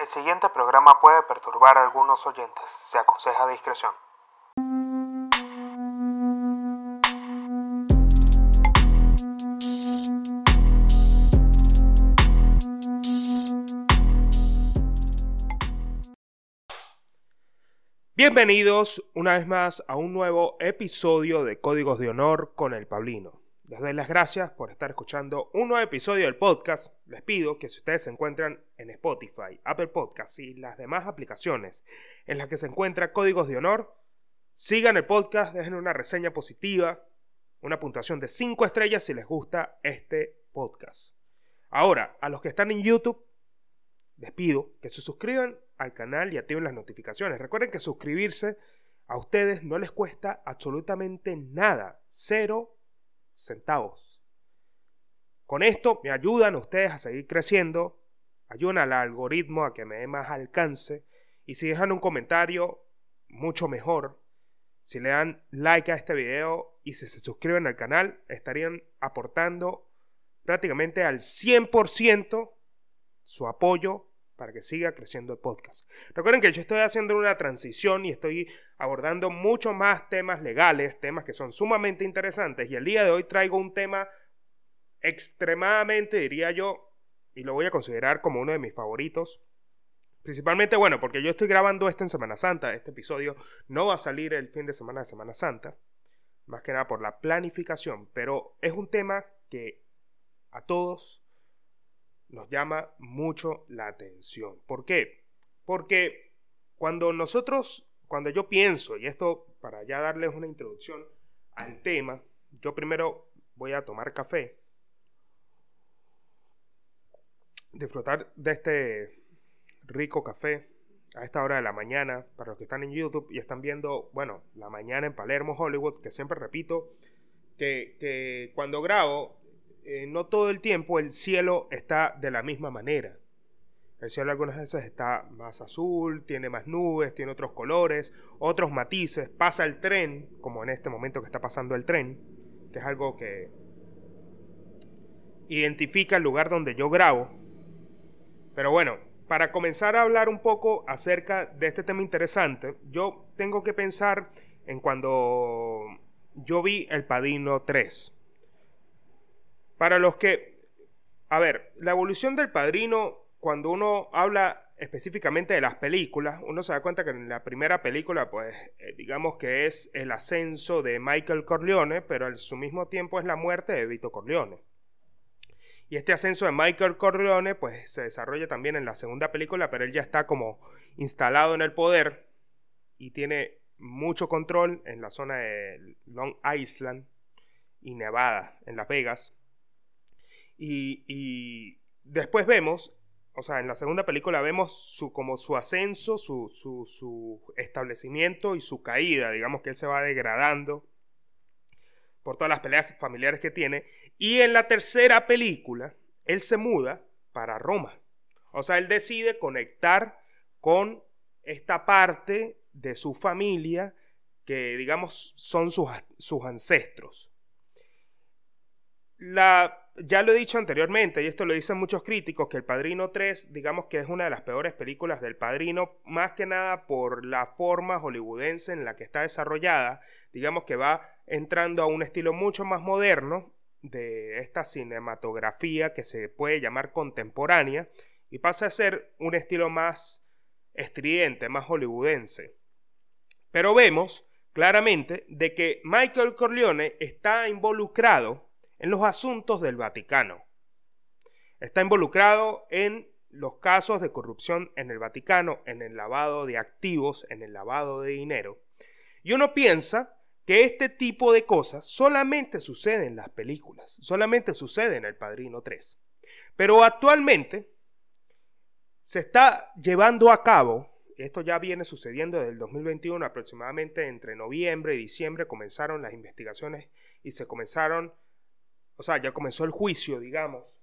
El siguiente programa puede perturbar a algunos oyentes. Se aconseja discreción. Bienvenidos una vez más a un nuevo episodio de Códigos de Honor con el Pablino. Les doy las gracias por estar escuchando un nuevo episodio del podcast. Les pido que si ustedes se encuentran en Spotify, Apple Podcasts y las demás aplicaciones en las que se encuentra Códigos de Honor, sigan el podcast, dejen una reseña positiva, una puntuación de 5 estrellas si les gusta este podcast. Ahora, a los que están en YouTube, les pido que se suscriban al canal y activen las notificaciones. Recuerden que suscribirse a ustedes no les cuesta absolutamente nada. Cero centavos. Con esto me ayudan ustedes a seguir creciendo, ayudan al algoritmo a que me dé más alcance y si dejan un comentario, mucho mejor. Si le dan like a este video y si se suscriben al canal, estarían aportando prácticamente al 100% su apoyo para que siga creciendo el podcast. Recuerden que yo estoy haciendo una transición y estoy abordando mucho más temas legales, temas que son sumamente interesantes y el día de hoy traigo un tema extremadamente, diría yo, y lo voy a considerar como uno de mis favoritos. Principalmente, bueno, porque yo estoy grabando esto en Semana Santa, este episodio no va a salir el fin de semana de Semana Santa, más que nada por la planificación, pero es un tema que a todos nos llama mucho la atención. ¿Por qué? Porque cuando nosotros, cuando yo pienso, y esto para ya darles una introducción al tema, yo primero voy a tomar café, disfrutar de este rico café a esta hora de la mañana, para los que están en YouTube y están viendo, bueno, la mañana en Palermo, Hollywood, que siempre repito, que, que cuando grabo eh, no todo el tiempo el cielo está de la misma manera. El cielo algunas veces está más azul, tiene más nubes, tiene otros colores, otros matices. Pasa el tren, como en este momento que está pasando el tren, que es algo que identifica el lugar donde yo grabo. Pero bueno, para comenzar a hablar un poco acerca de este tema interesante, yo tengo que pensar en cuando yo vi El Padino 3. Para los que, a ver, la evolución del padrino, cuando uno habla específicamente de las películas, uno se da cuenta que en la primera película, pues, eh, digamos que es el ascenso de Michael Corleone, pero al su mismo tiempo es la muerte de Vito Corleone. Y este ascenso de Michael Corleone, pues, se desarrolla también en la segunda película, pero él ya está como instalado en el poder y tiene mucho control en la zona de Long Island y Nevada, en Las Vegas. Y, después vemos, o sea, en la segunda película vemos su, como su ascenso, su, su, establecimiento y su caída, digamos que él se va degradando por todas las peleas familiares que tiene. Y en la tercera película, él se muda para Roma. O sea, él decide conectar con esta parte de su familia que, digamos, son sus, sus ancestros. La ya lo he dicho anteriormente, y esto lo dicen muchos críticos, que El Padrino 3, digamos que es una de las peores películas del Padrino, más que nada por la forma hollywoodense en la que está desarrollada, digamos que va entrando a un estilo mucho más moderno de esta cinematografía que se puede llamar contemporánea, y pasa a ser un estilo más estridente, más hollywoodense. Pero vemos claramente de que Michael Corleone está involucrado en los asuntos del Vaticano. Está involucrado en los casos de corrupción en el Vaticano, en el lavado de activos, en el lavado de dinero. Y uno piensa que este tipo de cosas solamente sucede en las películas, solamente sucede en El Padrino 3. Pero actualmente se está llevando a cabo, esto ya viene sucediendo desde el 2021, aproximadamente entre noviembre y diciembre comenzaron las investigaciones y se comenzaron o sea, ya comenzó el juicio, digamos,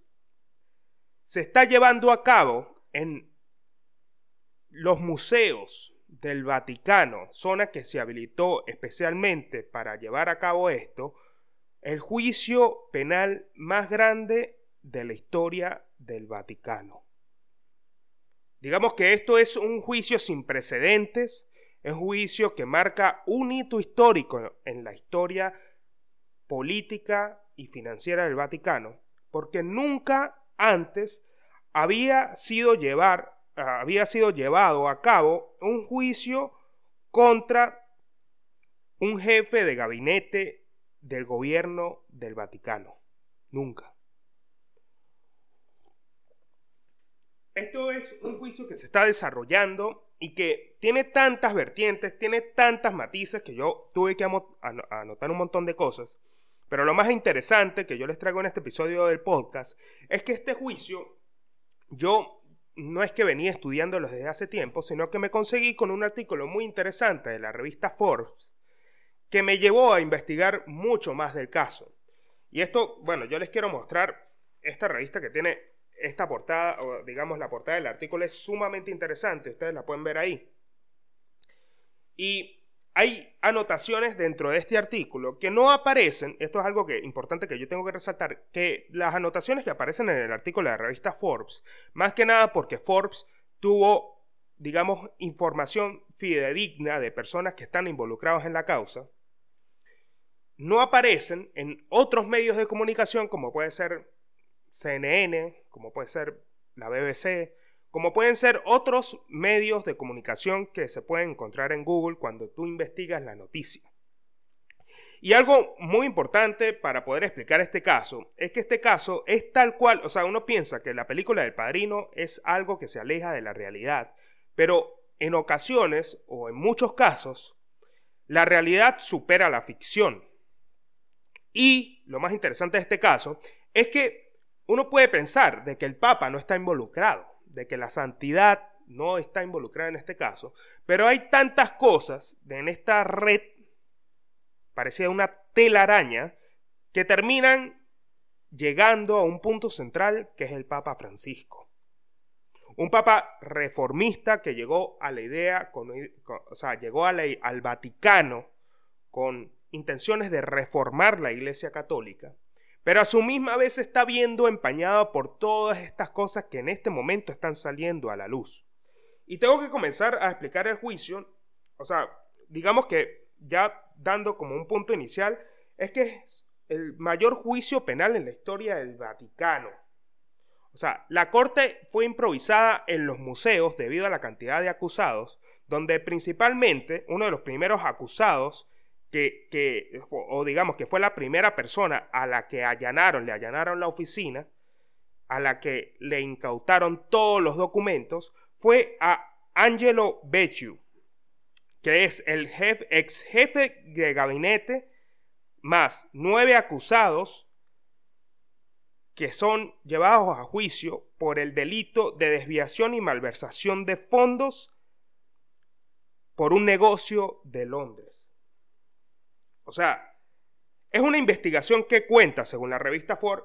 se está llevando a cabo en los museos del Vaticano, zona que se habilitó especialmente para llevar a cabo esto, el juicio penal más grande de la historia del Vaticano. Digamos que esto es un juicio sin precedentes, es un juicio que marca un hito histórico en la historia política y financiera del Vaticano, porque nunca antes había sido, llevar, había sido llevado a cabo un juicio contra un jefe de gabinete del gobierno del Vaticano. Nunca. Esto es un juicio que se está desarrollando y que tiene tantas vertientes, tiene tantas matices que yo tuve que anotar un montón de cosas. Pero lo más interesante que yo les traigo en este episodio del podcast es que este juicio yo no es que venía estudiándolo desde hace tiempo, sino que me conseguí con un artículo muy interesante de la revista Forbes que me llevó a investigar mucho más del caso. Y esto, bueno, yo les quiero mostrar esta revista que tiene esta portada, o digamos la portada del artículo es sumamente interesante, ustedes la pueden ver ahí. Y hay anotaciones dentro de este artículo que no aparecen, esto es algo que, importante que yo tengo que resaltar, que las anotaciones que aparecen en el artículo de la revista Forbes, más que nada porque Forbes tuvo, digamos, información fidedigna de personas que están involucradas en la causa, no aparecen en otros medios de comunicación como puede ser CNN, como puede ser la BBC, como pueden ser otros medios de comunicación que se pueden encontrar en Google cuando tú investigas la noticia. Y algo muy importante para poder explicar este caso es que este caso es tal cual, o sea, uno piensa que la película del padrino es algo que se aleja de la realidad, pero en ocasiones o en muchos casos, la realidad supera la ficción. Y lo más interesante de este caso es que uno puede pensar de que el Papa no está involucrado de que la santidad no está involucrada en este caso, pero hay tantas cosas en esta red, parecida una telaraña, que terminan llegando a un punto central que es el Papa Francisco. Un papa reformista que llegó a la idea, o sea, llegó al Vaticano con intenciones de reformar la Iglesia Católica pero a su misma vez está viendo empañado por todas estas cosas que en este momento están saliendo a la luz. Y tengo que comenzar a explicar el juicio, o sea, digamos que ya dando como un punto inicial, es que es el mayor juicio penal en la historia del Vaticano. O sea, la corte fue improvisada en los museos debido a la cantidad de acusados, donde principalmente uno de los primeros acusados que, o digamos que fue la primera persona a la que allanaron, le allanaron la oficina, a la que le incautaron todos los documentos, fue a Angelo Becciu, que es el ex jefe de gabinete, más nueve acusados que son llevados a juicio por el delito de desviación y malversación de fondos por un negocio de Londres. O sea, es una investigación que cuenta, según la revista Ford,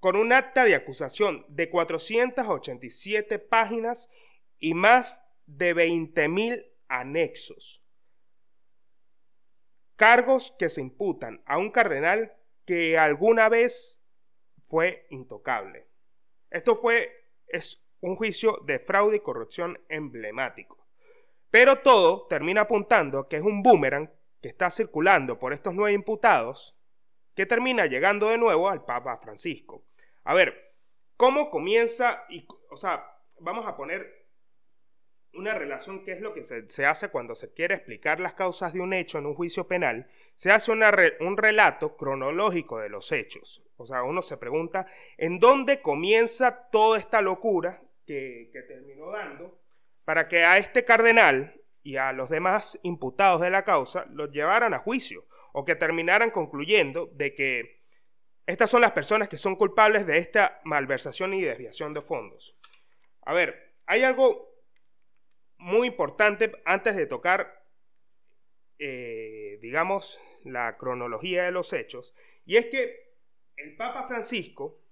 con un acta de acusación de 487 páginas y más de 20.000 anexos. Cargos que se imputan a un cardenal que alguna vez fue intocable. Esto fue es un juicio de fraude y corrupción emblemático. Pero todo termina apuntando que es un boomerang que está circulando por estos nueve imputados que termina llegando de nuevo al Papa Francisco. A ver, ¿cómo comienza? Y, o sea, vamos a poner una relación que es lo que se, hace cuando se quiere explicar las causas de un hecho en un juicio penal. Se hace un relato cronológico de los hechos. O sea, uno se pregunta en dónde comienza toda esta locura que, que terminó dando para que a este cardenal y a los demás imputados de la causa los llevaran a juicio o que terminaran concluyendo de que estas son las personas que son culpables de esta malversación y desviación de fondos. A ver, hay algo muy importante antes de tocar, eh, digamos, la cronología de los hechos, y es que el Papa Francisco,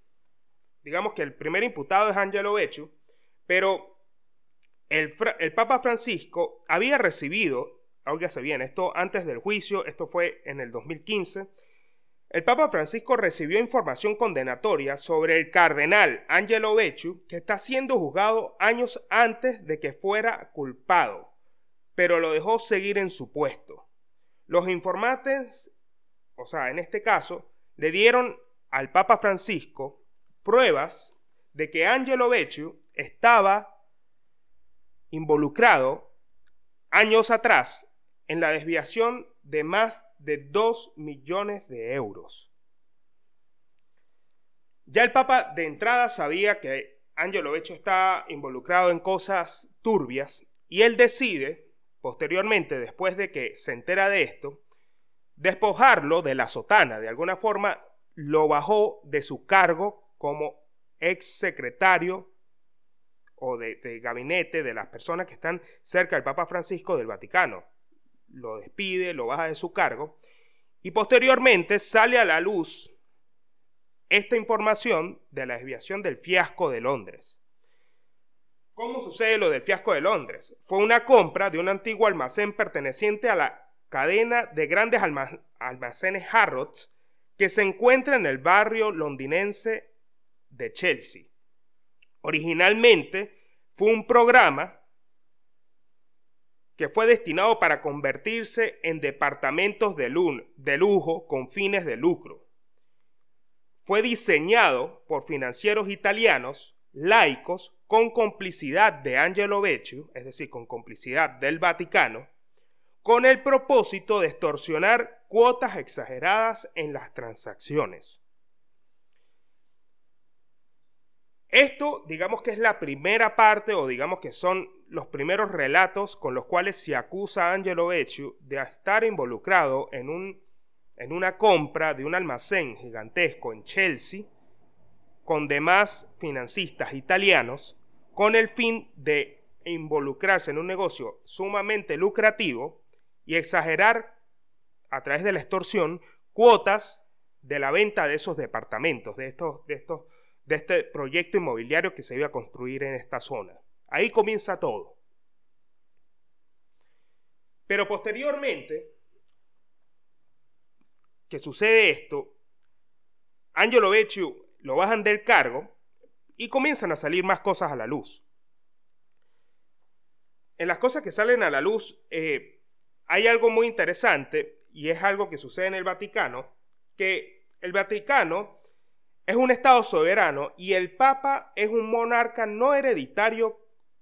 digamos que el primer imputado es Angelo Becciu, pero el, Papa Francisco había recibido, óigase bien, esto antes del juicio, esto fue en el 2015, el Papa Francisco recibió información condenatoria sobre el cardenal Angelo Becciu, que está siendo juzgado años antes de que fuera culpado, pero lo dejó seguir en su puesto. Los informantes, o sea, en este caso, le dieron al Papa Francisco pruebas de que Angelo Becciu estaba involucrado años atrás en la desviación de más de 2 millones de euros. Ya el Papa de entrada sabía que Angelo Becciu estaba involucrado en cosas turbias y él decide, posteriormente, después de que se entera de esto, despojarlo de la sotana. De alguna forma lo bajó de su cargo como ex secretario o de, gabinete de las personas que están cerca del Papa Francisco del Vaticano lo despide, lo baja de su cargo, y posteriormente sale a la luz esta información de la desviación del fiasco de Londres. ¿Cómo sucede lo del fiasco de Londres? Fue una compra de un antiguo almacén perteneciente a la cadena de grandes almacenes Harrods que se encuentra en el barrio londinense de Chelsea. Originalmente fue un programa que fue destinado para convertirse en departamentos de, lujo con fines de lucro. Fue diseñado por financieros italianos, laicos, con complicidad de Angelo Becciu, es decir, con complicidad del Vaticano, con el propósito de extorsionar cuotas exageradas en las transacciones. Esto, digamos que es la primera parte, o digamos que son los primeros relatos con los cuales se acusa a Angelo Becciu de estar involucrado en, un, en una compra de un almacén gigantesco en Chelsea con demás financistas italianos con el fin de involucrarse en un negocio sumamente lucrativo y exagerar a través de la extorsión cuotas de la venta de esos departamentos, de estos, de estos, de este proyecto inmobiliario que se iba a construir en esta zona. Ahí comienza todo. Pero posteriormente, que sucede esto, Angelo Becciu lo bajan del cargo y comienzan a salir más cosas a la luz. En las cosas que salen a la luz eh, hay algo muy interesante y es algo que sucede en el Vaticano, que el Vaticano es un Estado soberano y el Papa es un monarca no hereditario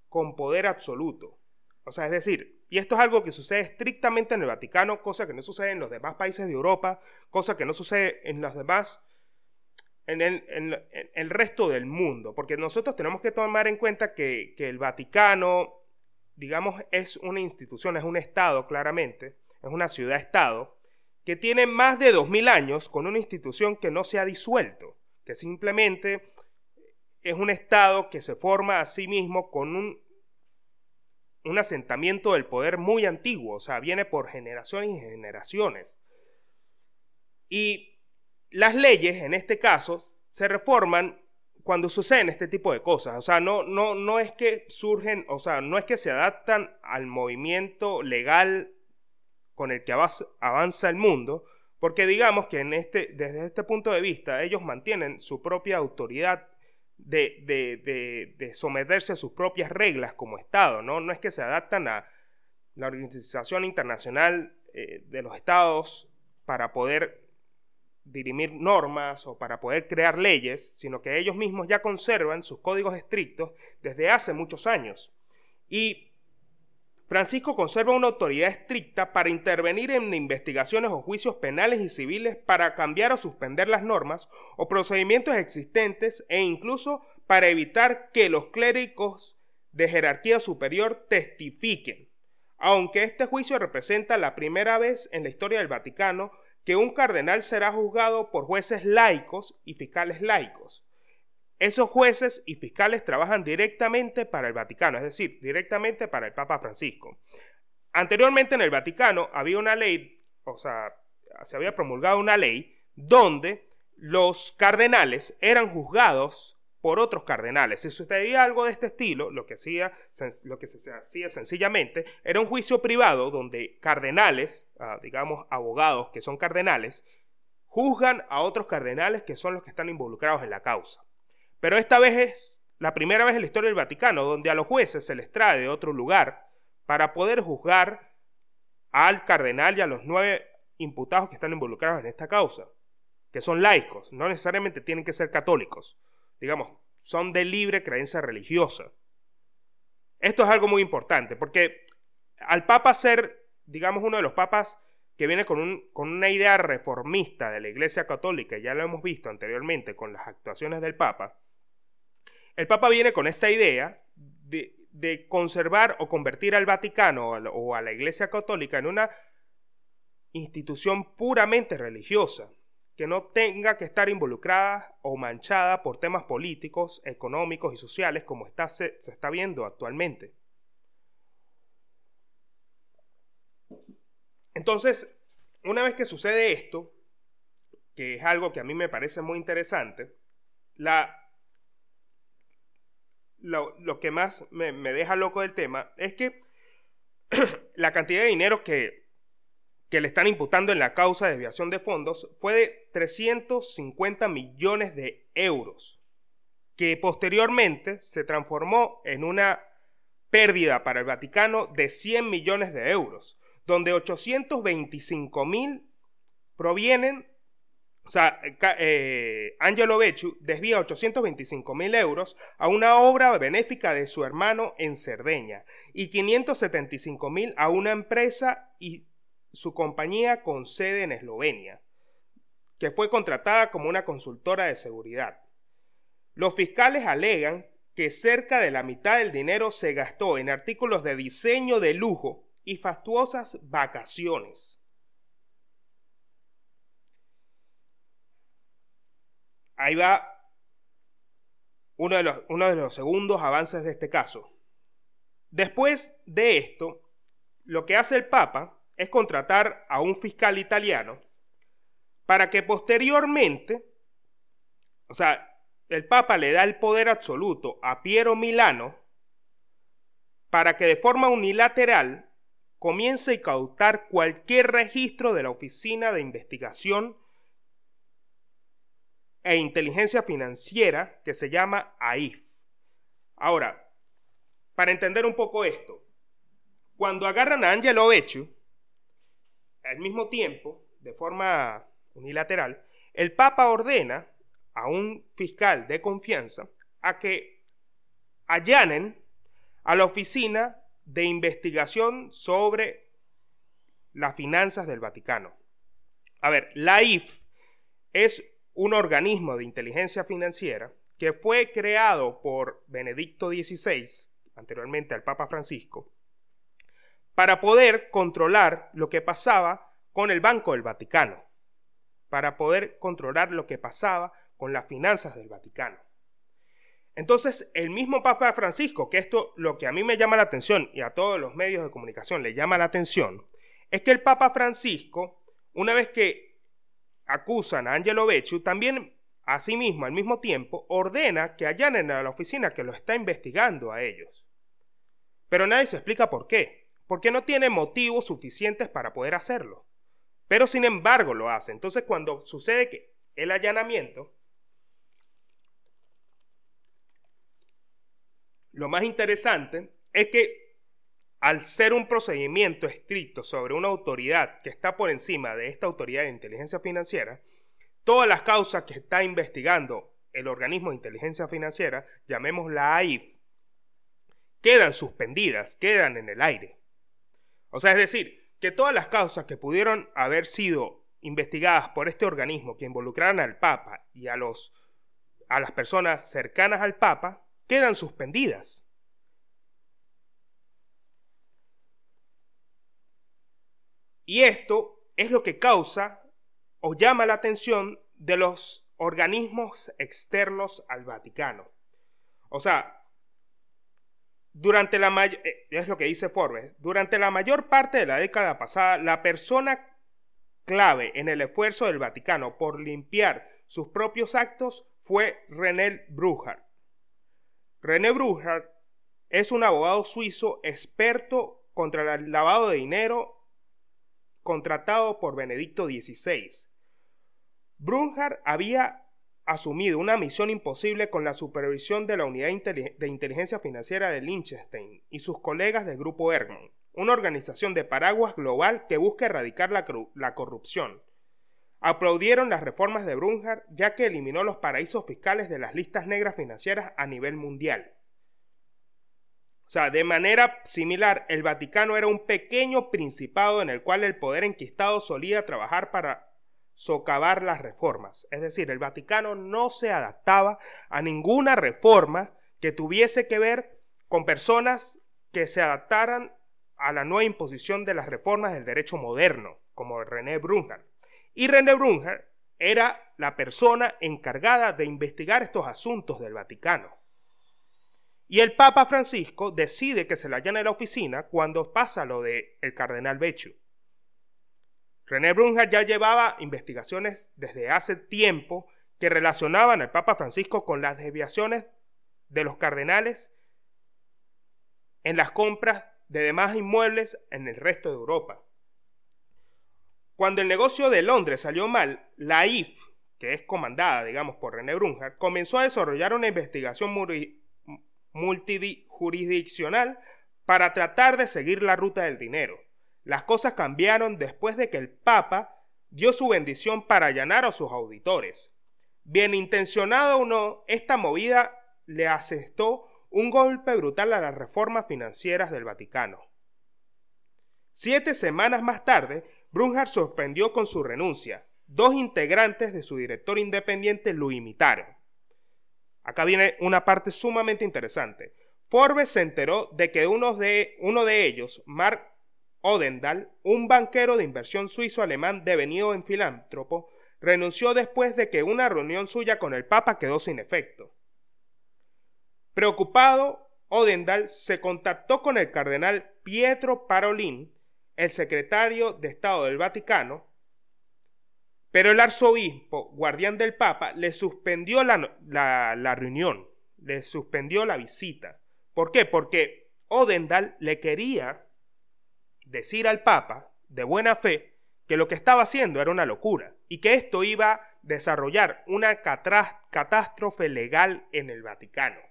con poder absoluto. O sea, es decir, y esto es algo que sucede estrictamente en el Vaticano, cosa que no sucede en los demás países de Europa, cosa que no sucede en los demás, en el, resto del mundo, porque nosotros tenemos que tomar en cuenta que, que el Vaticano, digamos, es una institución, es un Estado claramente, es una ciudad-estado, que tiene más de 2.000 años con una institución que no se ha disuelto, que simplemente es un Estado que se forma a sí mismo con un, un asentamiento del poder muy antiguo, o sea, viene por generaciones y generaciones. Y las leyes, en este caso, se reforman cuando suceden este tipo de cosas. O sea, no, no, no es que surgen, o sea, no es que se adaptan al movimiento legal con el que avanza el mundo, porque digamos que este, desde este punto de vista ellos mantienen su propia autoridad de, someterse a sus propias reglas como Estado, ¿no? No es que se adaptan a la Organización Internacional eh, de los Estados para poder dirimir normas o para poder crear leyes, sino que ellos mismos ya conservan sus códigos estrictos desde hace muchos años. Y Francisco conserva una autoridad estricta para intervenir en investigaciones o juicios penales y civiles para cambiar o suspender las normas o procedimientos existentes e incluso para evitar que los clérigos de jerarquía superior testifiquen. Aunque este juicio representa la primera vez en la historia del Vaticano que un cardenal será juzgado por jueces laicos y fiscales laicos. Esos jueces y fiscales trabajan directamente para el Vaticano, es decir, directamente para el Papa Francisco. Anteriormente en el Vaticano había una ley, o sea, se había promulgado una ley donde los cardenales eran juzgados por otros cardenales. Si sucedía algo de este estilo, lo que, hacía, lo que se hacía sencillamente era un juicio privado donde cardenales, ah, digamos abogados que son cardenales, juzgan a otros cardenales que son los que están involucrados en la causa. Pero esta vez es la primera vez en la historia del Vaticano donde a los jueces se les trae de otro lugar para poder juzgar al cardenal y a los nueve imputados que están involucrados en esta causa, que son laicos, no necesariamente tienen que ser católicos, digamos, son de libre creencia religiosa. Esto es algo muy importante, porque al Papa ser, digamos, uno de los papas que viene con, un, con una idea reformista de la Iglesia Católica, ya lo hemos visto anteriormente con las actuaciones del Papa, el Papa viene con esta idea de, conservar o convertir al Vaticano o a la Iglesia Católica en una institución puramente religiosa, que no tenga que estar involucrada o manchada por temas políticos, económicos y sociales como se está viendo actualmente. Entonces, una vez que sucede esto, que es algo que a mí me parece muy interesante, la, lo, que más me, deja loco del tema es que la cantidad de dinero que, le están imputando en la causa de desviación de fondos fue de 350 millones de euros, que posteriormente se transformó en una pérdida para el Vaticano de 100 millones de euros donde 825 mil provienen, o sea, eh, Angelo Becciu desvía 825 mil euros a una obra benéfica de su hermano en Cerdeña y 575 mil a una empresa y su compañía con sede en Eslovenia, que fue contratada como una consultora de seguridad. Los fiscales alegan que cerca de la mitad del dinero se gastó en artículos de diseño de lujo y fastuosas vacaciones. Ahí va uno de, los, uno de los segundos avances de este caso. Después de esto, lo que hace el Papa es contratar a un fiscal italiano para que posteriormente, o sea, el Papa le da el poder absoluto a Piero Milano para que de forma unilateral comience a incautar cualquier registro de la Oficina de Investigación e Inteligencia Financiera que se llama AIF. Ahora, para entender un poco esto, cuando agarran a Angelo Becciu, al mismo tiempo, de forma unilateral, el Papa ordena a un fiscal de confianza a que allanen a la oficina de investigación sobre las finanzas del Vaticano. A ver, la IF es un organismo de inteligencia financiera que fue creado por Benedicto XVI, anteriormente al Papa Francisco, para poder controlar lo que pasaba con el Banco del Vaticano, para poder controlar lo que pasaba con las finanzas del Vaticano. Entonces, el mismo Papa Francisco, que esto lo que a mí me llama la atención y a todos los medios de comunicación le llama la atención, es que el Papa Francisco, una vez que acusan a Angelo Becciu, también asimismo, al mismo tiempo, ordena que allanen a la oficina que lo está investigando a ellos. Pero nadie se explica por qué, porque no tiene motivos suficientes para poder hacerlo. Pero sin embargo lo hace. Entonces, cuando sucede que el allanamiento, Lo más interesante es que al ser un procedimiento estricto sobre una autoridad que está por encima de esta autoridad de inteligencia financiera, todas las causas que está investigando el organismo de inteligencia financiera, llamémosla AIF, quedan suspendidas, quedan en el aire. O sea, es decir, que todas las causas que pudieron haber sido investigadas por este organismo que involucraran al Papa y a, los, a las personas cercanas al Papa quedan suspendidas. Y esto es lo que causa o llama la atención de los organismos externos al Vaticano. O sea, durante la eh, es lo que dice Forbes, durante la mayor parte de la década pasada, la persona clave en el esfuerzo del Vaticano por limpiar sus propios actos fue René Brujar, René Bruchard es un abogado suizo experto contra el lavado de dinero contratado por Benedicto XVI. Brunhard había asumido una misión imposible con la supervisión de la Unidad de Inteligencia Financiera de Liechtenstein y sus colegas del Grupo Ergman, una organización de paraguas global que busca erradicar la, la corrupción. Aplaudieron las reformas de Brunhard ya que eliminó los paraísos fiscales de las listas negras financieras a nivel mundial. O sea, de manera similar, el Vaticano era un pequeño principado en el cual el poder enquistado solía trabajar para socavar las reformas. Es decir, el Vaticano no se adaptaba a ninguna reforma que tuviese que ver con personas que se adaptaran a la nueva imposición de las reformas del derecho moderno, como René Brunhard. Y René Brunhard era la persona encargada de investigar estos asuntos del Vaticano. Y el Papa Francisco decide que se le allana la oficina cuando pasa lo de el cardenal Becciu. René Brunhard ya llevaba investigaciones desde hace tiempo que relacionaban al Papa Francisco con las desviaciones de los cardenales en las compras de demás inmuebles en el resto de Europa. Cuando el negocio de Londres salió mal, la IF, que es comandada, digamos, por René Brunhard, comenzó a desarrollar una investigación multijurisdiccional para tratar de seguir la ruta del dinero. Las cosas cambiaron después de que el Papa dio su bendición para allanar a sus auditores. Bien intencionado o no, esta movida le asestó un golpe brutal a las reformas financieras del Vaticano. Siete semanas más tarde, Brunhard sorprendió con su renuncia. Dos integrantes de su director independiente lo imitaron. Acá viene una parte sumamente interesante. Forbes se enteró de que uno de, ellos, Mark Odendal, un banquero de inversión suizo-alemán devenido en filántropo, renunció después de que una reunión suya con el Papa quedó sin efecto. Preocupado, Odendal se contactó con el cardenal Pietro Parolin, el secretario de Estado del Vaticano, pero el arzobispo, guardián del Papa, le suspendió la, reunión, le suspendió la visita. ¿Por qué? Porque Odendal le quería decir al Papa, de buena fe, que lo que estaba haciendo era una locura y que esto iba a desarrollar una catástrofe legal en el Vaticano.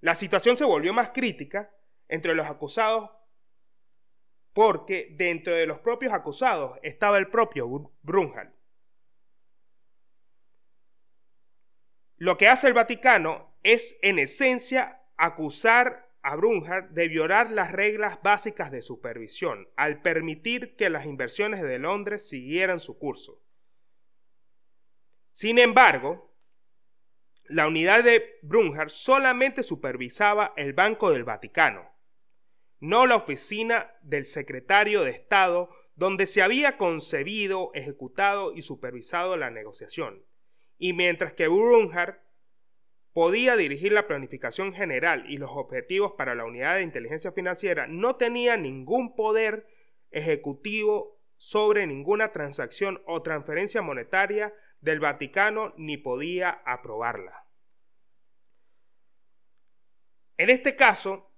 La situación se volvió más crítica entre los acusados porque dentro de los propios acusados estaba el propio Brunhard. Lo que hace el Vaticano es en esencia acusar a Brunhard de violar las reglas básicas de supervisión al permitir que las inversiones de Londres siguieran su curso. Sin embargo, la unidad de Brunhard solamente supervisaba el Banco del Vaticano, no la oficina del secretario de Estado donde se había concebido, ejecutado y supervisado la negociación. Y mientras que Brunhard podía dirigir la planificación general y los objetivos para la unidad de inteligencia financiera, no tenía ningún poder ejecutivo sobre ninguna transacción o transferencia monetaria del Vaticano ni podía aprobarla. En este caso,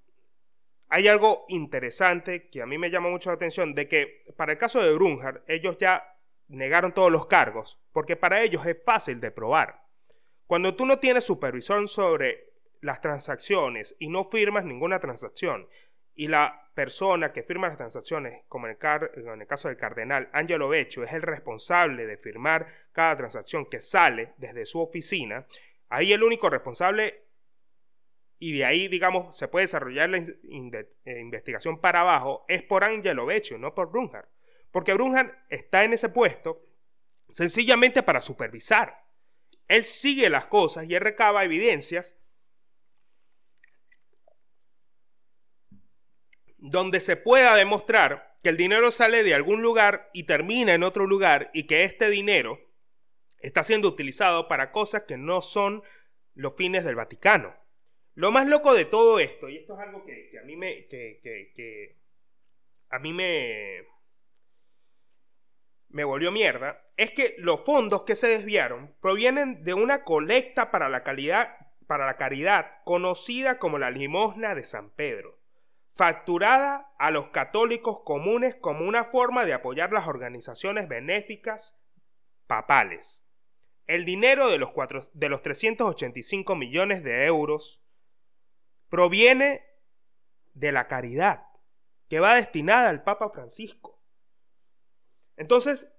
hay algo interesante que a mí me llama mucho la atención, de que para el caso de Brunhard, ellos ya negaron todos los cargos, porque para ellos es fácil de probar. Cuando tú no tienes supervisión sobre las transacciones y no firmas ninguna transacción, y la persona que firma las transacciones, como en el, caso del cardenal Angelo Beccio, es el responsable de firmar cada transacción que sale desde su oficina, ahí el único responsable y de ahí, digamos, se puede desarrollar la eh, investigación para abajo, es por Angelo Beccio, no por Brunhard. Porque Brunhard está en ese puesto sencillamente para supervisar. Él sigue las cosas y él recaba evidencias donde se pueda demostrar que el dinero sale de algún lugar y termina en otro lugar y que este dinero está siendo utilizado para cosas que no son los fines del Vaticano. Lo más loco de todo esto, y esto es algo que, a mí me. Que, a mí me. Me volvió mierda, es que los fondos que se desviaron provienen de una colecta para la, calidad, para la caridad conocida como la limosna de San Pedro, facturada a los católicos comunes como una forma de apoyar las organizaciones benéficas papales. el dinero de los, de los 385 millones de euros proviene de la caridad que va destinada al Papa Francisco. Entonces,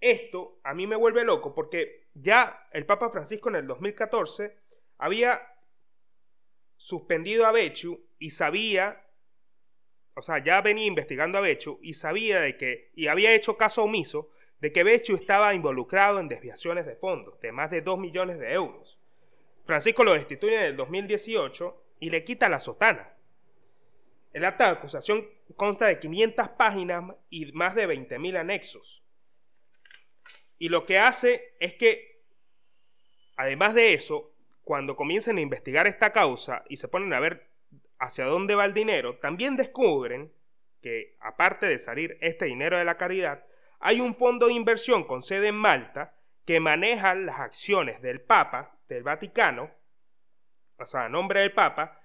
esto a mí me vuelve loco porque ya el Papa Francisco en el 2014 había suspendido a Bechu y sabía, o sea, ya venía investigando a Bechu y sabía de que, y había hecho caso omiso de que Bechu estaba involucrado en desviaciones de fondos de más de 2 millones de euros. Francisco lo destituye en el 2018 y le quita la sotana. El acta de acusación consta de 500 páginas y más de 20.000 anexos. Y lo que hace es que, además de eso, cuando comiencen a investigar esta causa y se ponen a ver hacia dónde va el dinero, también descubren que, aparte de salir este dinero de la caridad, hay un fondo de inversión con sede en Malta que maneja las acciones del Papa, del Vaticano, o sea, a nombre del Papa,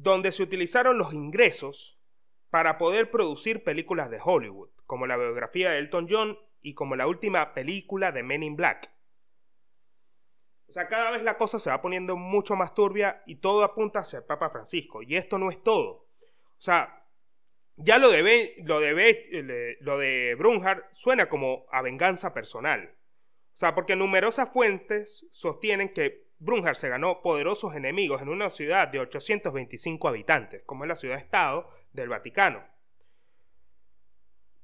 donde se utilizaron los ingresos para poder producir películas de Hollywood, como la biografía de Elton John y como la última película de Men in Black. O sea, cada vez la cosa se va poniendo mucho más turbia y todo apunta hacia el Papa Francisco. Y esto no es todo. O sea, ya lo de, lo de, lo de suena como a venganza personal. O sea, porque numerosas fuentes sostienen que Brunhard se ganó poderosos enemigos en una ciudad de 825 habitantes, como es la ciudad-estado del Vaticano.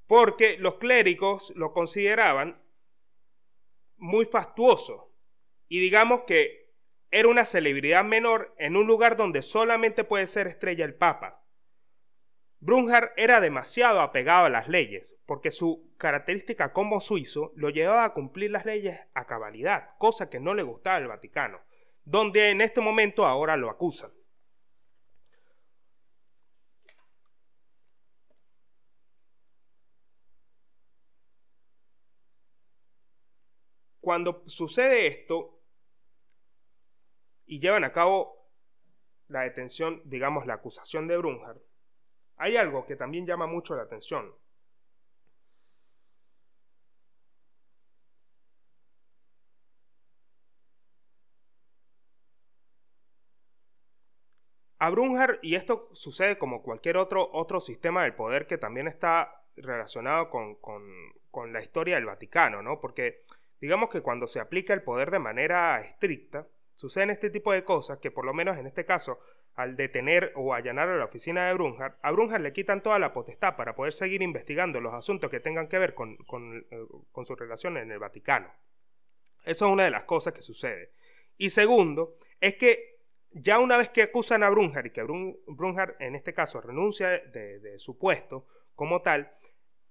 Porque los clérigos lo consideraban muy fastuoso y digamos que era una celebridad menor en un lugar donde solamente puede ser estrella el Papa. Brunhard era demasiado apegado a las leyes, porque su característica como suizo lo llevaba a cumplir las leyes a cabalidad, cosa que no le gustaba al Vaticano, donde en este momento ahora lo acusan. Cuando sucede esto y llevan a cabo la detención, digamos, la acusación de Brunhard, hay algo que también llama mucho la atención. A Brunhard, y esto sucede como cualquier otro, otro sistema del poder que también está relacionado con, con la historia del Vaticano, ¿no? Porque digamos que cuando se aplica el poder de manera estricta, suceden este tipo de cosas que por lo menos en este caso al detener o allanar a la oficina de Brunhard, a Brunhard le quitan toda la potestad para poder seguir investigando los asuntos que tengan que ver con, eh, su relación en el Vaticano. Esa es una de las cosas que sucede. Y segundo, es que ya una vez que acusan a Brunhard y que Brunhard en este caso renuncia de, su puesto como tal,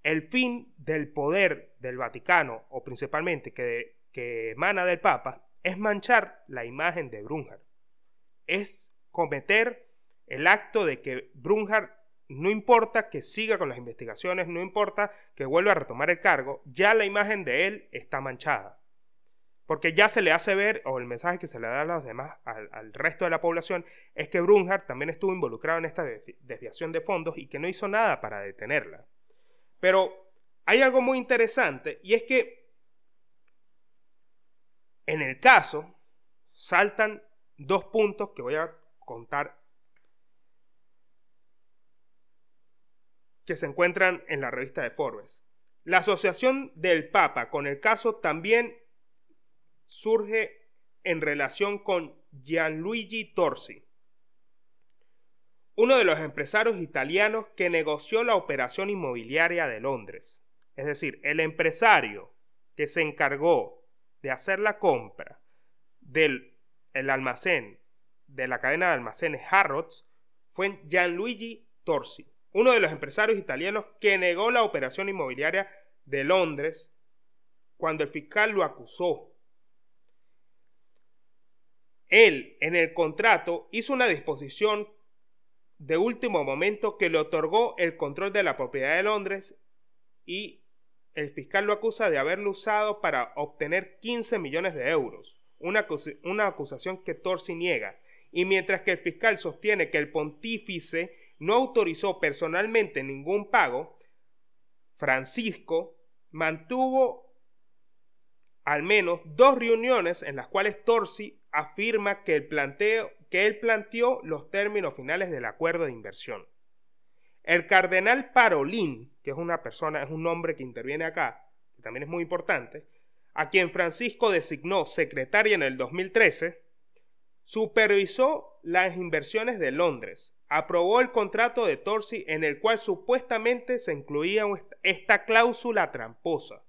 el fin del poder del Vaticano, o principalmente que, que emana del Papa, es manchar la imagen de Brunhard. Es cometer el acto de que Brunhard no importa que siga con las investigaciones, no importa que vuelva a retomar el cargo, ya la imagen de él está manchada. Porque ya se le hace ver, o el mensaje que se le da a los demás, al, resto de la población, es que Brunhard también estuvo involucrado en esta desviación de fondos y que no hizo nada para detenerla. Pero hay algo muy interesante y es que en el caso saltan dos puntos que voy a contar que se encuentran en la revista de Forbes. La asociación del Papa con el caso también surge en relación con Gianluigi Torsi, uno de los empresarios italianos que negoció la operación inmobiliaria de Londres. Es decir, el empresario que se encargó de hacer la compra del el almacén de la cadena de almacenes Harrods fue Gianluigi Torsi, uno de los empresarios italianos que negó la operación inmobiliaria de Londres cuando el fiscal lo acusó. Él, en el contrato, hizo una disposición de último momento que le otorgó el control de la propiedad de Londres y el fiscal lo acusa de haberlo usado para obtener 15 millones de euros, una, una acusación que Torsi niega y mientras que el fiscal sostiene que el pontífice no autorizó personalmente ningún pago, Francisco mantuvo al menos dos reuniones en las cuales Torsi afirma que, el planteo, que él planteó los términos finales del acuerdo de inversión. El cardenal Parolín, que es una persona, es un hombre que interviene acá, que también es muy importante, a quien Francisco designó secretaria en el 2013, supervisó las inversiones de Londres, aprobó el contrato de Torsi en el cual supuestamente se incluía esta cláusula tramposa.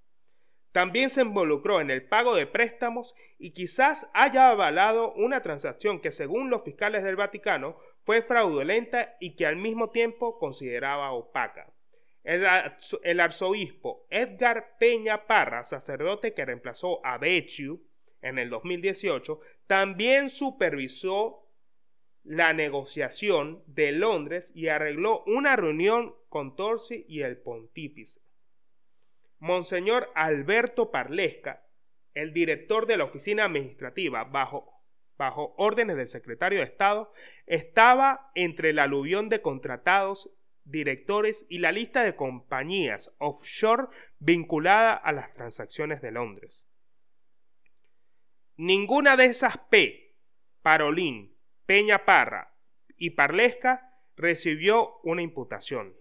También se involucró en el pago de préstamos y quizás haya avalado una transacción que según los fiscales del Vaticano fue fraudulenta y que al mismo tiempo consideraba opaca. El, arzobispo Edgar Peña Parra, sacerdote que reemplazó a Becciu en el 2018, también supervisó la negociación de Londres y arregló una reunión con Torsi y el pontífice. Monseñor Alberto Parlesca, el director de la oficina administrativa bajo, bajo órdenes del secretario de Estado, estaba entre el aluvión de contratados, directores y la lista de compañías offshore vinculada a las transacciones de Londres. Ninguna de esas P, Parolín, Peña Parra y Parlesca recibió una imputación.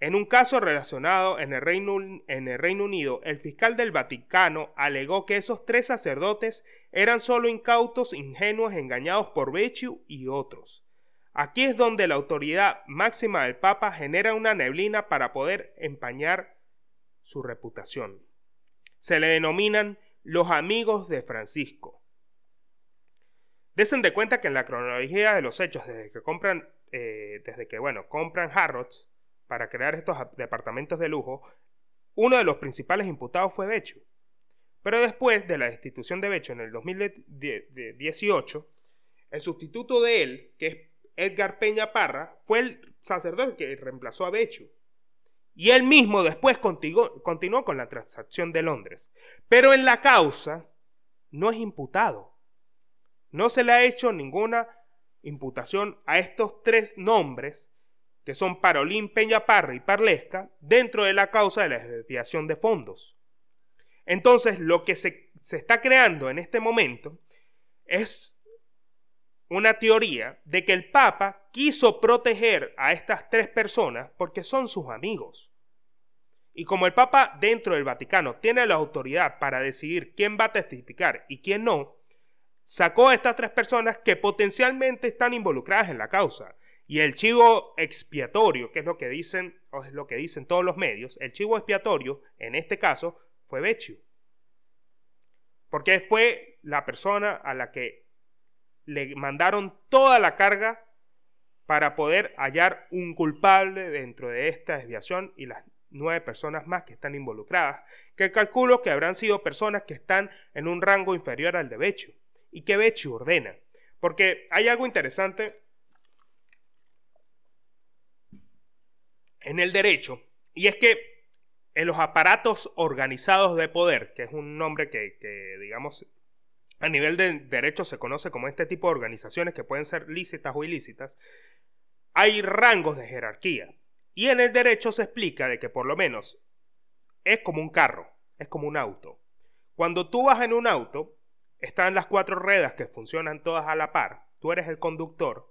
En un caso relacionado en el, Reino, en el, Reino, Unido, el fiscal del Vaticano alegó que esos tres sacerdotes eran solo incautos, ingenuos, engañados por Becciu y otros. Aquí es donde la autoridad máxima del Papa genera una neblina para poder empañar su reputación. Se le denominan los amigos de Francisco. Desen de cuenta que en la cronología de los hechos, desde que compran, eh, desde que bueno, compran Harrods para crear estos departamentos de lujo, uno de los principales imputados fue Becho. Pero después de la destitución de Becho en el 2018, el sustituto de él, que es Edgar Peña Parra, fue el sacerdote que reemplazó a Becho. Y él mismo después continuó, con la transacción de Londres. Pero en la causa no es imputado. No se le ha hecho ninguna imputación a estos tres nombres, que son Parolín, Peña Parra y Parlesca, dentro de la causa de la desviación de fondos. Entonces, lo que se está creando en este momento es una teoría de que el Papa quiso proteger a estas tres personas porque son sus amigos. Y como el Papa dentro del Vaticano tiene la autoridad para decidir quién va a testificar y quién no, sacó a estas tres personas que potencialmente están involucradas en la causa. Y el chivo expiatorio, que es lo que dicen, o es lo que dicen todos los medios, el chivo expiatorio, en este caso, fue Becciu. Porque fue la persona a la que le mandaron toda la carga para poder hallar un culpable dentro de esta desviación y las nueve personas más que están involucradas, que calculo que habrán sido personas que están en un rango inferior al de Becho y que Becho ordena. Porque hay algo interesante en el derecho, y es que en los aparatos organizados de poder, que es un nombre que, que digamos, a nivel de derecho se conoce como este tipo de organizaciones que pueden ser lícitas o ilícitas, hay rangos de jerarquía. Y en el derecho se explica de que por lo menos es como un carro, es como un auto. Cuando tú vas en un auto, están las cuatro ruedas que funcionan todas a la par, tú eres el conductor,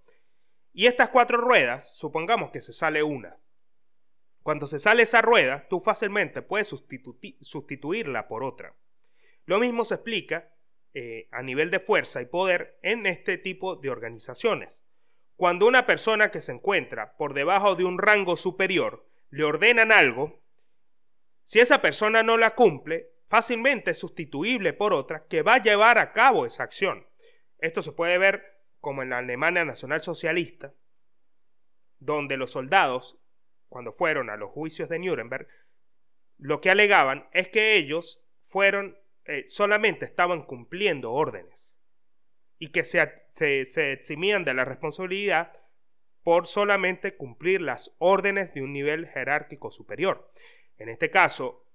y estas cuatro ruedas, supongamos que se sale una. Cuando se sale esa rueda, tú fácilmente puedes sustituirla por otra. Lo mismo se explica eh, a nivel de fuerza y poder en este tipo de organizaciones. Cuando una persona que se encuentra por debajo de un rango superior le ordenan algo, si esa persona no la cumple, fácilmente es sustituible por otra que va a llevar a cabo esa acción. Esto se puede ver como en la Alemania Nacional Socialista, donde los soldados, cuando fueron a los juicios de Nuremberg, lo que alegaban es que ellos fueron, eh, solamente estaban cumpliendo órdenes y que se, se, eximían de la responsabilidad por solamente cumplir las órdenes de un nivel jerárquico superior. En este caso,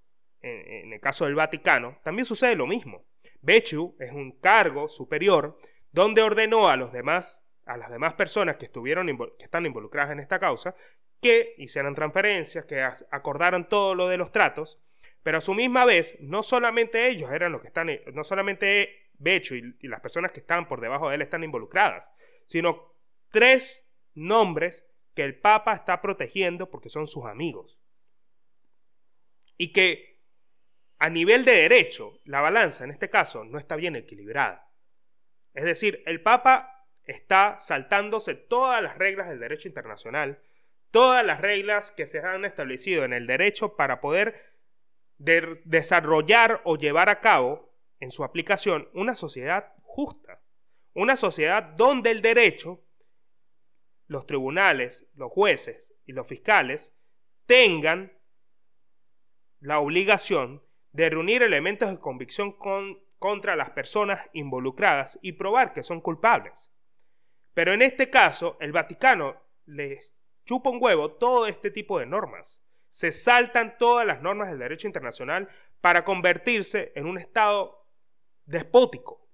en, el caso del Vaticano, también sucede lo mismo. Bechu es un cargo superior donde ordenó a los demás, a las demás personas que estuvieron que están involucradas en esta causa, que hicieran transferencias, que acordaran todo lo de los tratos, pero a su misma vez, no solamente ellos eran los que están, no solamente Becho y, y las personas que están por debajo de él están involucradas, sino tres nombres que el Papa está protegiendo porque son sus amigos. Y que a nivel de derecho, la balanza en este caso no está bien equilibrada. Es decir, el Papa está saltándose todas las reglas del derecho internacional, todas las reglas que se han establecido en el derecho para poder desarrollar o llevar a cabo en su aplicación una sociedad justa, una sociedad donde el derecho, los tribunales, los jueces y los fiscales tengan la obligación de reunir elementos de convicción contra las personas involucradas y probar que son culpables. Pero en este caso, el Vaticano les chupa un huevo todo este tipo de normas. Se saltan todas las normas del derecho internacional para convertirse en un Estado despótico,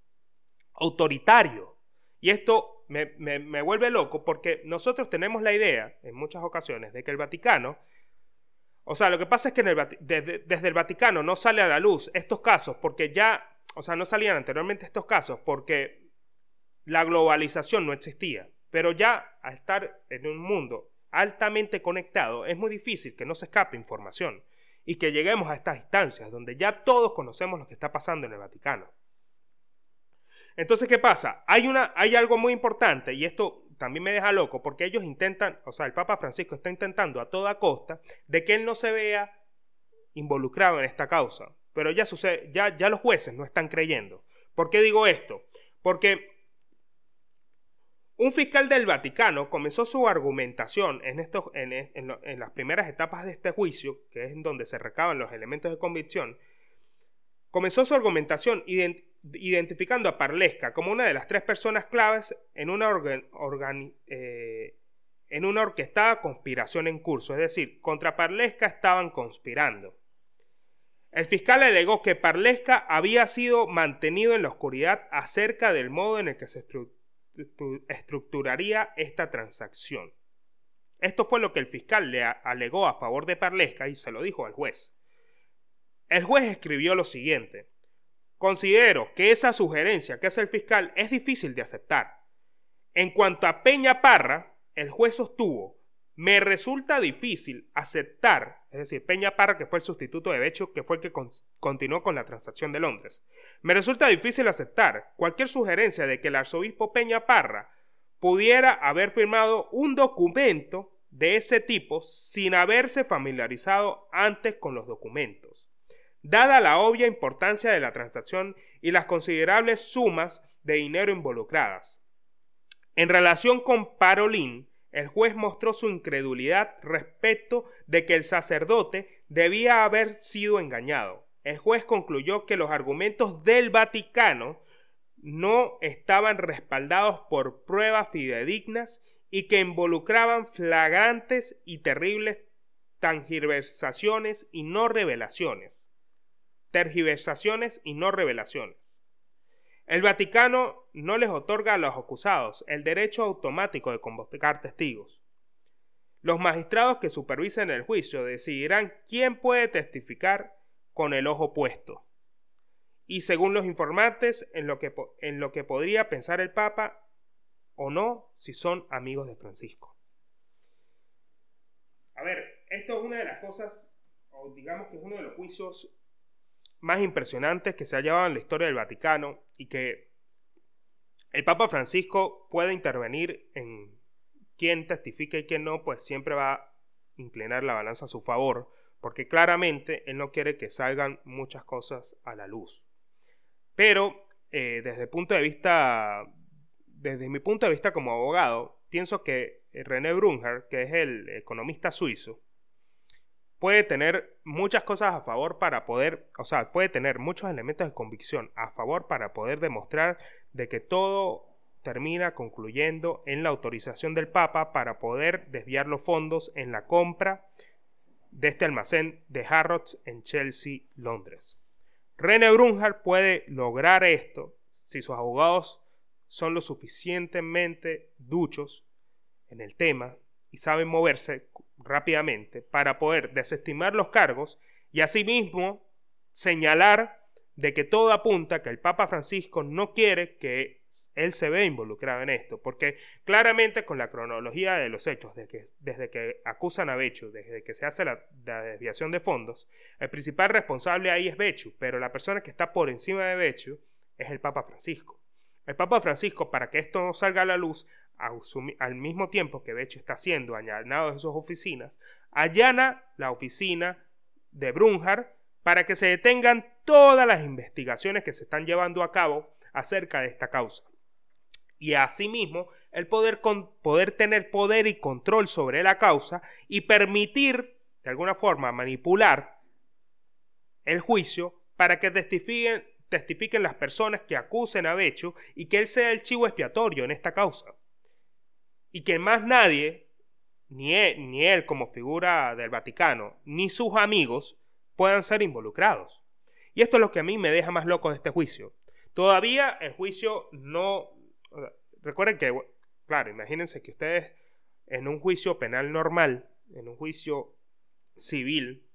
autoritario. Y esto me, vuelve loco porque nosotros tenemos la idea, en muchas ocasiones, de que el Vaticano, o sea, lo que pasa es que desde el Vaticano no sale a la luz estos casos porque ya, o sea, no salían anteriormente estos casos porque la globalización no existía. Pero ya al estar en un mundo altamente conectado, es muy difícil que no se escape información y que lleguemos a estas instancias donde ya todos conocemos lo que está pasando en el Vaticano. Entonces, ¿qué pasa? Hay, una, hay algo muy importante y esto también me deja loco porque ellos intentan, o sea, el Papa Francisco está intentando a toda costa de que él no se vea involucrado en esta causa. Pero ya sucede, ya, ya los jueces no están creyendo. ¿Por qué digo esto? Porque un fiscal del Vaticano comenzó su argumentación en, en, las primeras etapas de este juicio, que es en donde se recaban los elementos de convicción, comenzó su argumentación identificando a Parlesca como una de las tres personas claves en una, eh, en una orquestada conspiración en curso, es decir, contra Parlesca estaban conspirando. El fiscal alegó que Parlesca había sido mantenido en la oscuridad acerca del modo en el que se estructuraría esta transacción. Esto fue lo que el fiscal le alegó a favor de Parlesca y se lo dijo al juez. El juez escribió lo siguiente. Considero que esa sugerencia que hace el fiscal es difícil de aceptar. En cuanto a Peña Parra, el juez sostuvo me resulta difícil aceptar, es decir, Peña Parra, que fue el sustituto de Becho, que fue el que continuó con la transacción de Londres, me resulta difícil aceptar cualquier sugerencia de que el arzobispo Peña Parra pudiera haber firmado un documento de ese tipo sin haberse familiarizado antes con los documentos. Dada la obvia importancia de la transacción y las considerables sumas de dinero involucradas. En relación con Parolín, el juez mostró su incredulidad respecto de que el sacerdote debía haber sido engañado. El juez concluyó que los argumentos del Vaticano no estaban respaldados por pruebas fidedignas y que involucraban flagrantes y terribles tergiversaciones y no revelaciones. Tergiversaciones y no revelaciones. El Vaticano no les otorga a los acusados el derecho automático de convocar testigos. Los magistrados que supervisen el juicio decidirán quién puede testificar con el ojo puesto. Y según los informantes, en lo que, en lo que podría pensar el Papa o no si son amigos de Francisco. A ver, esto es una de las cosas, o digamos que es uno de los juicios más impresionantes que se ha llevado en la historia del Vaticano y que el Papa Francisco puede intervenir en quién testifica y quién no, pues siempre va a inclinar la balanza a su favor, porque claramente él no quiere que salgan muchas cosas a la luz. Pero eh, desde el punto de vista, desde mi punto de vista como abogado, pienso que René Brunner, que es el economista suizo, puede tener muchas cosas a favor para poder, o sea, puede tener muchos elementos de convicción a favor para poder demostrar de que todo termina concluyendo en la autorización del Papa para poder desviar los fondos en la compra de este almacén de Harrods en Chelsea, Londres. René Brunhard puede lograr esto si sus abogados son lo suficientemente duchos en el tema y saben moverse rápidamente para poder desestimar los cargos Y asimismo, señalar de que todo apunta que el Papa Francisco no quiere que él se vea involucrado en esto, porque claramente con la cronología de los hechos, desde que, acusan a Bechu, desde que se hace la, desviación de fondos, el principal responsable ahí es Bechu, pero la persona que está por encima de Bechu es el Papa Francisco. El Papa Francisco, para que esto no salga a la luz, al mismo tiempo que Bechu está siendo añadido en sus oficinas, allana la oficina de Brunjar para que se detengan todas las investigaciones que se están llevando a cabo acerca de esta causa. Y asimismo, el poder, con, poder tener poder y control sobre la causa y permitir, de alguna forma, manipular el juicio para que testifiquen, testifiquen las personas que acusen a Becho y que él sea el chivo expiatorio en esta causa. Y que más nadie, ni ni él como figura del Vaticano, ni sus amigos, puedan ser involucrados. Y esto es lo que a mí me deja más loco de este juicio. Todavía el juicio no... Recuerden que, claro, imagínense que ustedes en un juicio penal normal, en un juicio civil,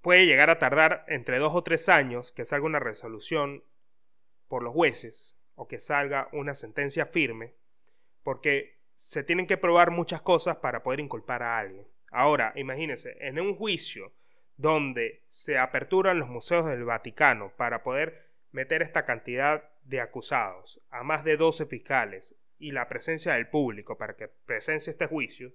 puede llegar a tardar entre dos o tres años que salga una resolución por los jueces o que salga una sentencia firme, porque se tienen que probar muchas cosas para poder inculpar a alguien. Ahora, imagínense, en un juicio donde se aperturan los museos del Vaticano para poder meter esta cantidad de acusados a más de 12 fiscales y la presencia del público para que presencie este juicio,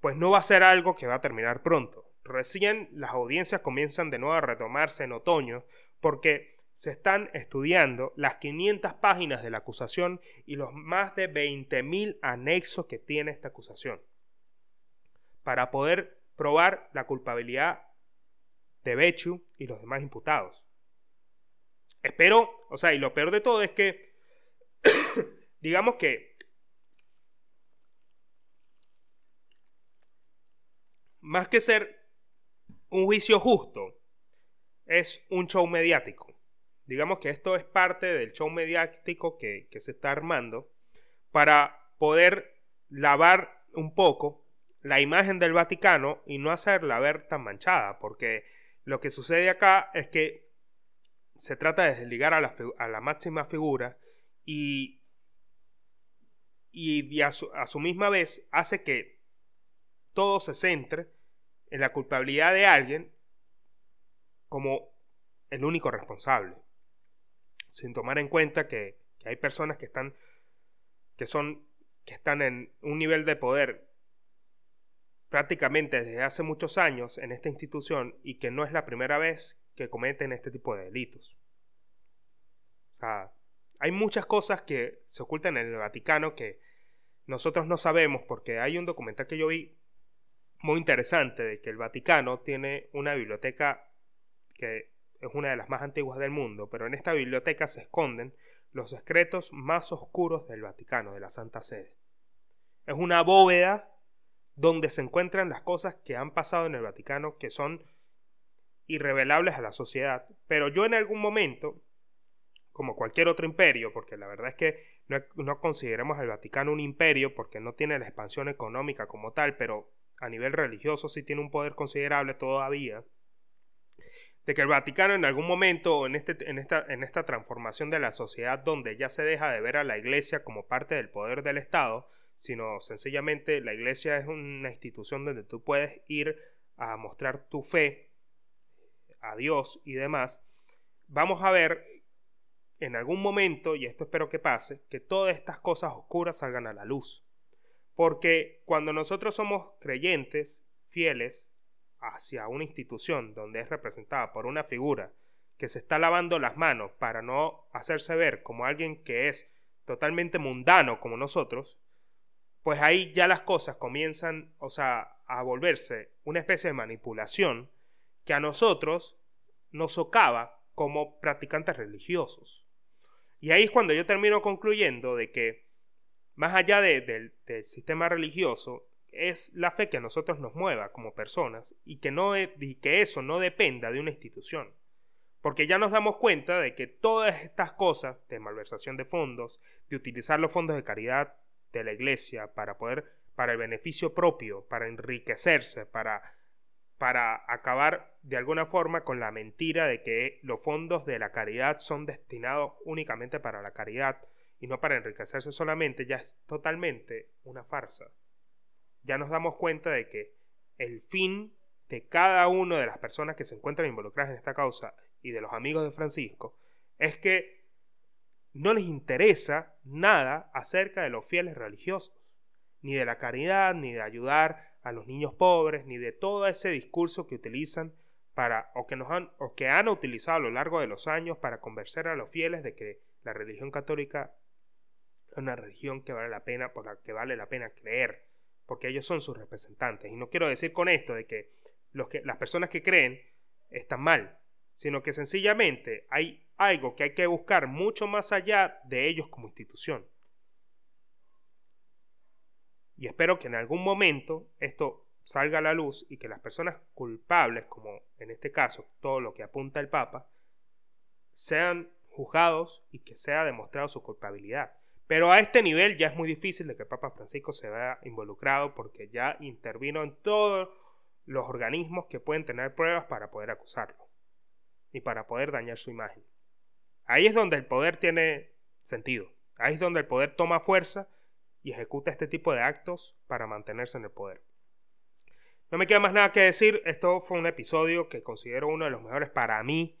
pues no va a ser algo que va a terminar pronto. Recién las audiencias comienzan de nuevo a retomarse en otoño porque se están estudiando las 500 páginas de la acusación y los más de 20.000 anexos que tiene esta acusación para poder probar la culpabilidad de Bechu y los demás imputados. Espero, o sea, y lo peor de todo es que, digamos que, más que ser un juicio justo, es un show mediático. Digamos que esto es parte del show mediático que, se está armando para poder lavar un poco la imagen del Vaticano y no hacerla ver tan manchada, porque lo que sucede acá es que se trata de desligar a la, máxima figura y, y a su misma vez hace que todo se centre en la culpabilidad de alguien como el único responsable, sin tomar en cuenta que, hay personas que están que son que están en un nivel de poder prácticamente desde hace muchos años en esta institución y que no es la primera vez que cometen este tipo de delitos. O sea, hay muchas cosas que se ocultan en el Vaticano que nosotros no sabemos porque hay un documental que yo vi muy interesante de que el Vaticano tiene una biblioteca que es una de las más antiguas del mundo, pero en esta biblioteca se esconden los secretos más oscuros del Vaticano, de la Santa Sede. Es una bóveda donde se encuentran las cosas que han pasado en el Vaticano que son irrevelables a la sociedad. Pero yo en algún momento, como cualquier otro imperio, porque la verdad es que no, no consideramos al Vaticano un imperio porque no tiene la expansión económica como tal, pero a nivel religioso sí tiene un poder considerable todavía, de que el Vaticano en algún momento en, este, en, esta, en esta transformación de la sociedad donde ya se deja de ver a la iglesia como parte del poder del Estado, sino sencillamente la iglesia es una institución donde tú puedes ir a mostrar tu fe a Dios y demás, vamos a ver en algún momento, y esto espero que pase, que todas estas cosas oscuras salgan a la luz. Porque cuando nosotros somos creyentes, fieles hacia una institución donde es representada por una figura que se está lavando las manos para no hacerse ver como alguien que es totalmente mundano como nosotros, pues ahí ya las cosas comienzan, o sea, a volverse una especie de manipulación que a nosotros nos socava como practicantes religiosos. Y ahí es cuando yo termino concluyendo de que, más allá del sistema religioso, es la fe que a nosotros nos mueva como personas y que, no que eso no dependa de una institución. Porque ya nos damos cuenta de que todas estas cosas de malversación de fondos, de utilizar los fondos de caridad la iglesia para poder, para el beneficio propio, para enriquecerse, para para acabar de alguna forma con la mentira de que los fondos de la caridad son destinados únicamente para la caridad y no para enriquecerse solamente, ya es totalmente una farsa. Ya nos damos cuenta de que el fin de cada una de las personas que se encuentran involucradas en esta causa y de los amigos de Francisco es que no les interesa nada acerca de los fieles religiosos, ni de la caridad, ni de ayudar a los niños pobres, ni de todo ese discurso que utilizan para, o que, nos han, o que han utilizado a lo largo de los años para convencer a los fieles de que la religión católica es una religión que vale la pena, por la que vale la pena creer, porque ellos son sus representantes. Y no quiero decir con esto de que, las personas que creen están mal, sino que sencillamente hay algo que hay que buscar mucho más allá de ellos como institución. Y espero que en algún momento esto salga a la luz y que las personas culpables, como en este caso todo lo que apunta el Papa, sean juzgados y que sea demostrado su culpabilidad. Pero a este nivel ya es muy difícil de que el Papa Francisco se vea involucrado porque ya intervino en todos los organismos que pueden tener pruebas para poder acusarlo y para poder dañar su imagen. Ahí es donde el poder tiene sentido. Ahí es donde el poder toma fuerza y ejecuta este tipo de actos para mantenerse en el poder. No me queda más nada que decir, esto fue un episodio que considero uno de los mejores para mí.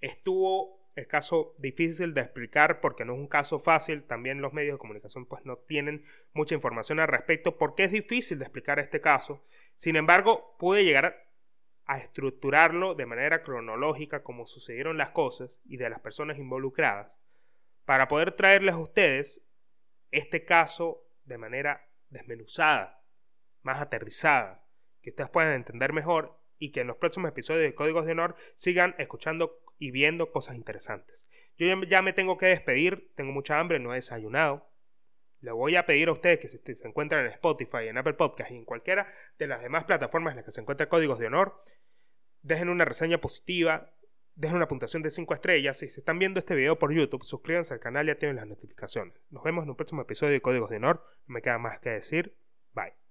Estuvo el caso difícil de explicar porque no es un caso fácil, también los medios de comunicación pues no tienen mucha información al respecto porque es difícil de explicar este caso. Sin embargo, pude llegar a estructurarlo de manera cronológica como sucedieron las cosas y de las personas involucradas para poder traerles a ustedes este caso de manera desmenuzada, más aterrizada, que ustedes puedan entender mejor y que en los próximos episodios de Códigos de Honor sigan escuchando y viendo cosas interesantes. Yo ya me tengo que despedir, tengo mucha hambre, no he desayunado. Le voy a pedir a ustedes que si se encuentran en Spotify, en Apple Podcast y en cualquiera de las demás plataformas en las que se encuentra Códigos de Honor, dejen una reseña positiva, dejen una puntuación de 5 estrellas. Si se están viendo este video por YouTube, suscríbanse al canal y activen las notificaciones. Nos vemos en un próximo episodio de Códigos de Honor. No me queda más que decir. Bye.